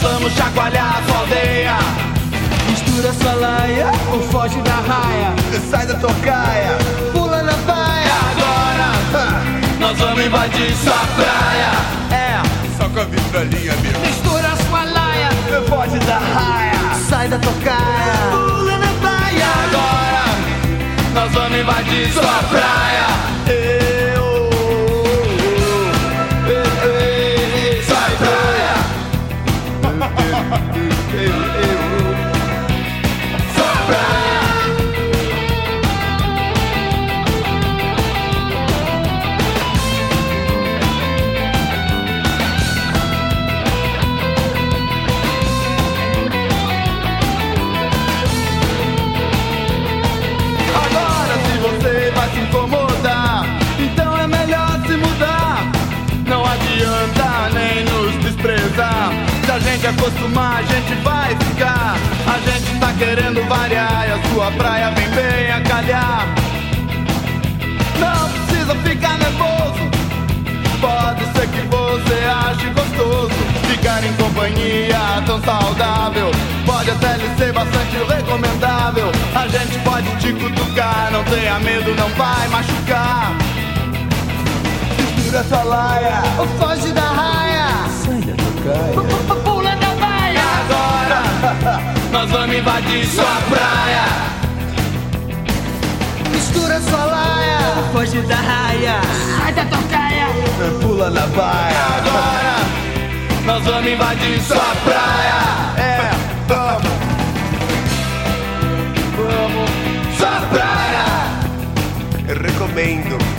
vamos chacoalhar a aldeia. Mistura sua laia ou foge da raia. Sai da tocaia. Pula na baia. Agora nós vamos invadir sua praia. É, Só com a vitrolinha, meu. Mistura sua laia. foge da raia. Sai da tocaia. Pula na baia. Agora nós vamos invadir sua praia. Acostumar, a gente vai ficar. A gente tá querendo variar e a sua praia vem bem a calhar. Não precisa ficar nervoso. Pode ser que você ache gostoso Ficar em companhia tão saudável Pode até lhe ser bastante recomendável A gente pode te cutucar Não tenha medo, não vai machucar Mistura sua laia Ou foge da raia. Sai da tocaia nós vamos invadir sua praia Mistura sua laia. Foge da raia. Sai da tocaia. Pula na baia Agora nós vamos invadir sua praia É, vamos Vamos Sua praia Eu recomendo.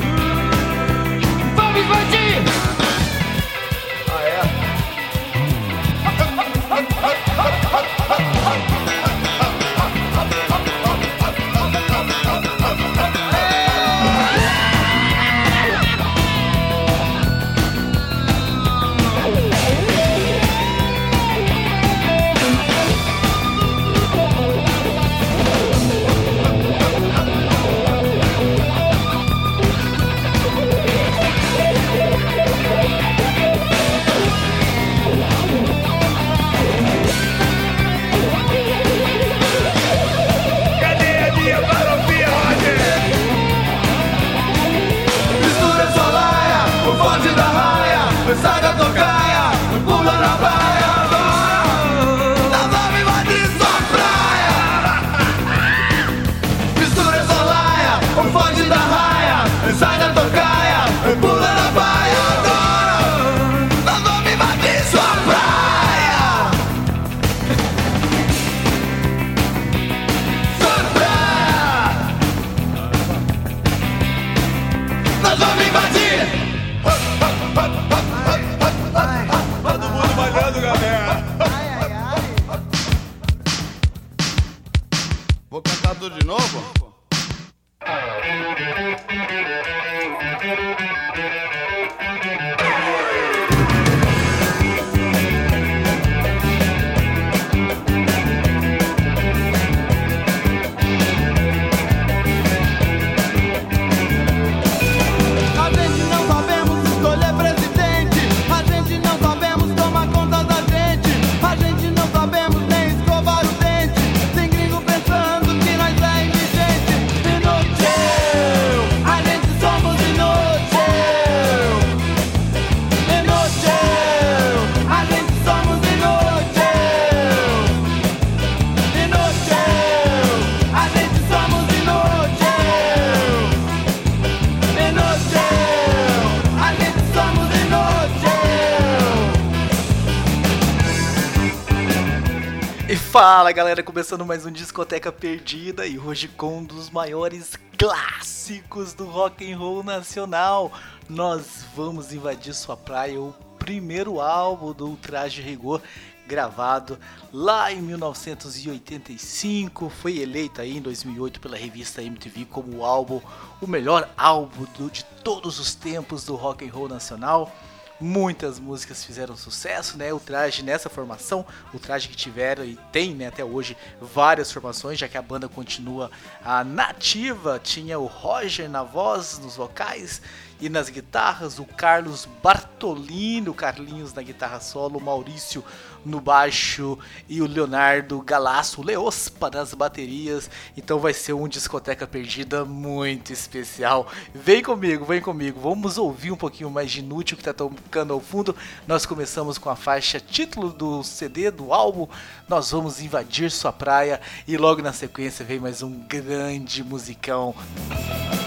Galera, começando mais um Discoteca Perdida e hoje com um dos maiores clássicos do rock and roll nacional. Nós vamos invadir sua praia, o primeiro álbum do Ultraje Rigor, gravado lá em 1985, foi eleito aí em 2008 pela revista MTV como o álbum, o melhor álbum do, de todos os tempos do rock and roll nacional. Muitas músicas fizeram sucesso, né? O traje nessa formação, o traje que tiveram e tem né, até hoje várias formações, já que a banda continua a nativa. Tinha o Roger na voz, nos vocais e nas guitarras, o Carlos Bartolino, Carlinhos na guitarra solo, o Maurício no baixo e o Leonardo Galasso, Leospa nas baterias. Então vai ser um discoteca perdida muito especial. Vem comigo, vem comigo. Vamos ouvir um pouquinho mais de inútil que tá tocando ao fundo. Nós começamos com a faixa título do CD do álbum. Nós vamos invadir sua praia e logo na sequência vem mais um grande musicão. Música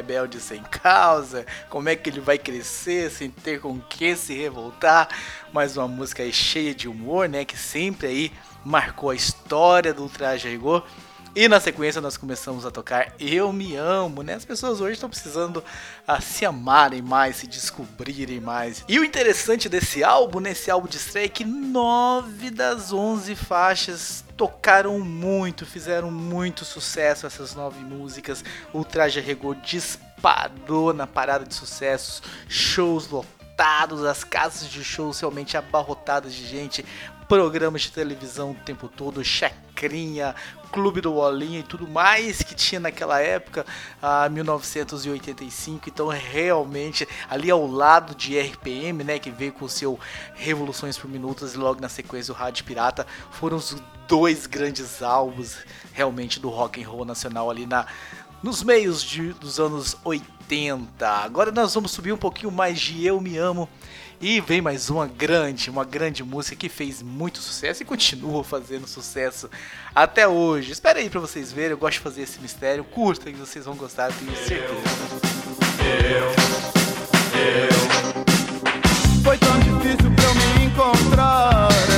rebelde sem causa. Como é que ele vai crescer sem ter com que se revoltar? Mas uma música aí cheia de humor, né? Que sempre aí marcou a história do Traje a Rigor. E na sequência nós começamos a tocar Eu Me Amo, né? As pessoas hoje estão precisando a se amarem mais, se descobrirem mais. E o interessante desse álbum, nesse álbum de estreia, é que nove das onze faixas tocaram muito, fizeram muito sucesso essas nove músicas. O Traje a Rigor disparou na parada de sucessos, shows lotados, as casas de shows realmente abarrotadas de gente, programas de televisão o tempo todo, clube do Bolinha e tudo mais que tinha naquela época, a 1985. Então, realmente, ali ao lado de RPM, né, que veio com seu Revoluções por Minutos e logo na sequência o Rádio Pirata, foram os dois grandes álbuns realmente do rock and roll nacional ali na nos meios de, dos anos 80. Agora nós vamos subir um pouquinho mais de Eu Me Amo e vem mais uma grande, uma grande música que fez muito sucesso e continua fazendo sucesso até hoje. Espera aí pra vocês verem, eu gosto de fazer esse mistério. Curta que vocês vão gostar, eu tenho certeza. Foi tão difícil pra eu me encontrar.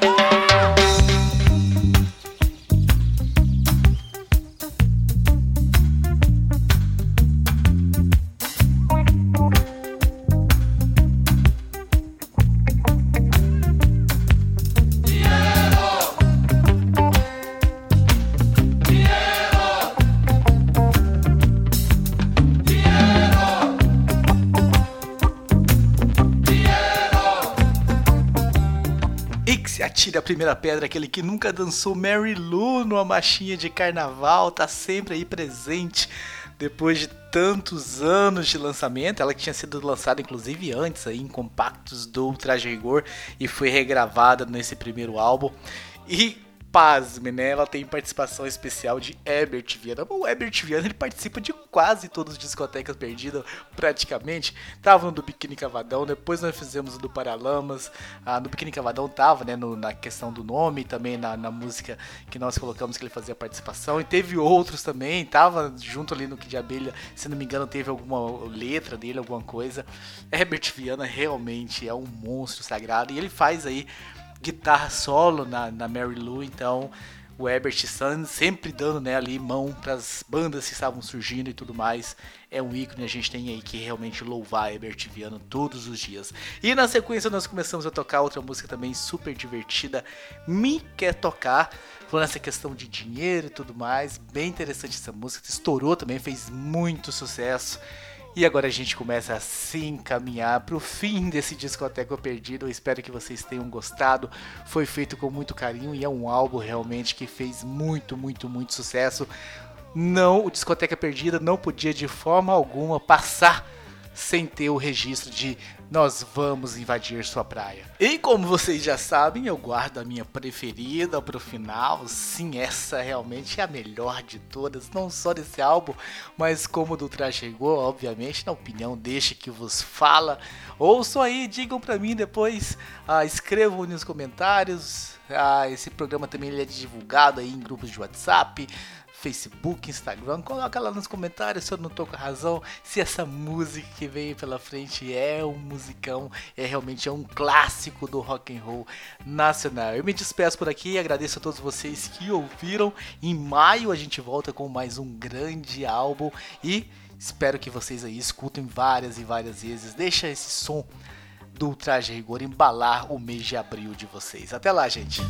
Bye. Primeira pedra, aquele que nunca dançou Mary Lou numa machinha de carnaval, tá sempre aí presente depois de tantos anos de lançamento, ela tinha sido lançada inclusive antes aí em compactos do Traje Rigor e foi regravada nesse primeiro álbum. E pasme, né? Ela tem participação especial de Herbert Viana. O Herbert Viana ele participa de quase todos os discotecas perdidas, praticamente. Tava no do Biquíni Cavadão, depois nós fizemos o do Paralamas. Ah, no Biquíni Cavadão tava, né? No, na questão do nome, também na, na, música que nós colocamos que ele fazia participação. E teve outros também, tava junto ali no Que de Abelha, se não me engano, teve alguma letra dele, alguma coisa. Herbert Viana realmente é um monstro sagrado e ele faz aí guitarra solo na, na Mary Lou, então o Herbert Sun sempre dando né, ali mão para as bandas que estavam surgindo e tudo mais. É um ícone, a gente tem aí que realmente louvar Herbert Viana todos os dias. E na sequência nós começamos a tocar outra música também super divertida, Me Quer Tocar, falando essa questão de dinheiro e tudo mais. Bem interessante essa música, estourou também, fez muito sucesso. E agora a gente começa a se encaminhar para o fim desse Discoteca Perdido. Eu espero que vocês tenham gostado. Foi feito com muito carinho e é um álbum realmente que fez muito, muito, muito sucesso. Não, o Discoteca Perdida não podia de forma alguma passar sem ter o registro de nós vamos invadir sua praia. E como vocês já sabem, eu guardo a minha preferida pro final. Sim, essa realmente é a melhor de todas, não só desse álbum, mas como do chegou, obviamente, na opinião deixe que vos fala. Ouçam aí, digam para mim depois, ah, escrevam nos comentários. Ah, esse programa também é divulgado aí em grupos de WhatsApp. Facebook, Instagram, coloca lá nos comentários se eu não tô com razão, se essa música que veio pela frente é um musicão, é realmente é um clássico do rock and roll nacional. Eu me despeço por aqui, agradeço a todos vocês que ouviram. Em maio a gente volta com mais um grande álbum e espero que vocês aí escutem várias e várias vezes. Deixa esse som do Traje Rigor embalar o mês de abril de vocês. Até lá, gente.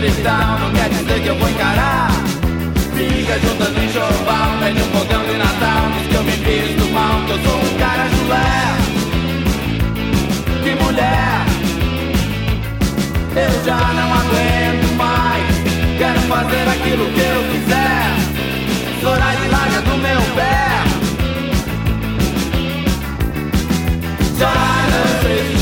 cristal não quer dizer que eu vou encarar. Fica juntando enxoval, pede um fogão de Natal. Diz que eu me visto mal, que eu sou um cara chulé. Que mulher, eu já não aguento mais. Quero fazer aquilo que eu quiser. chorar de larga do meu pé. Já não sei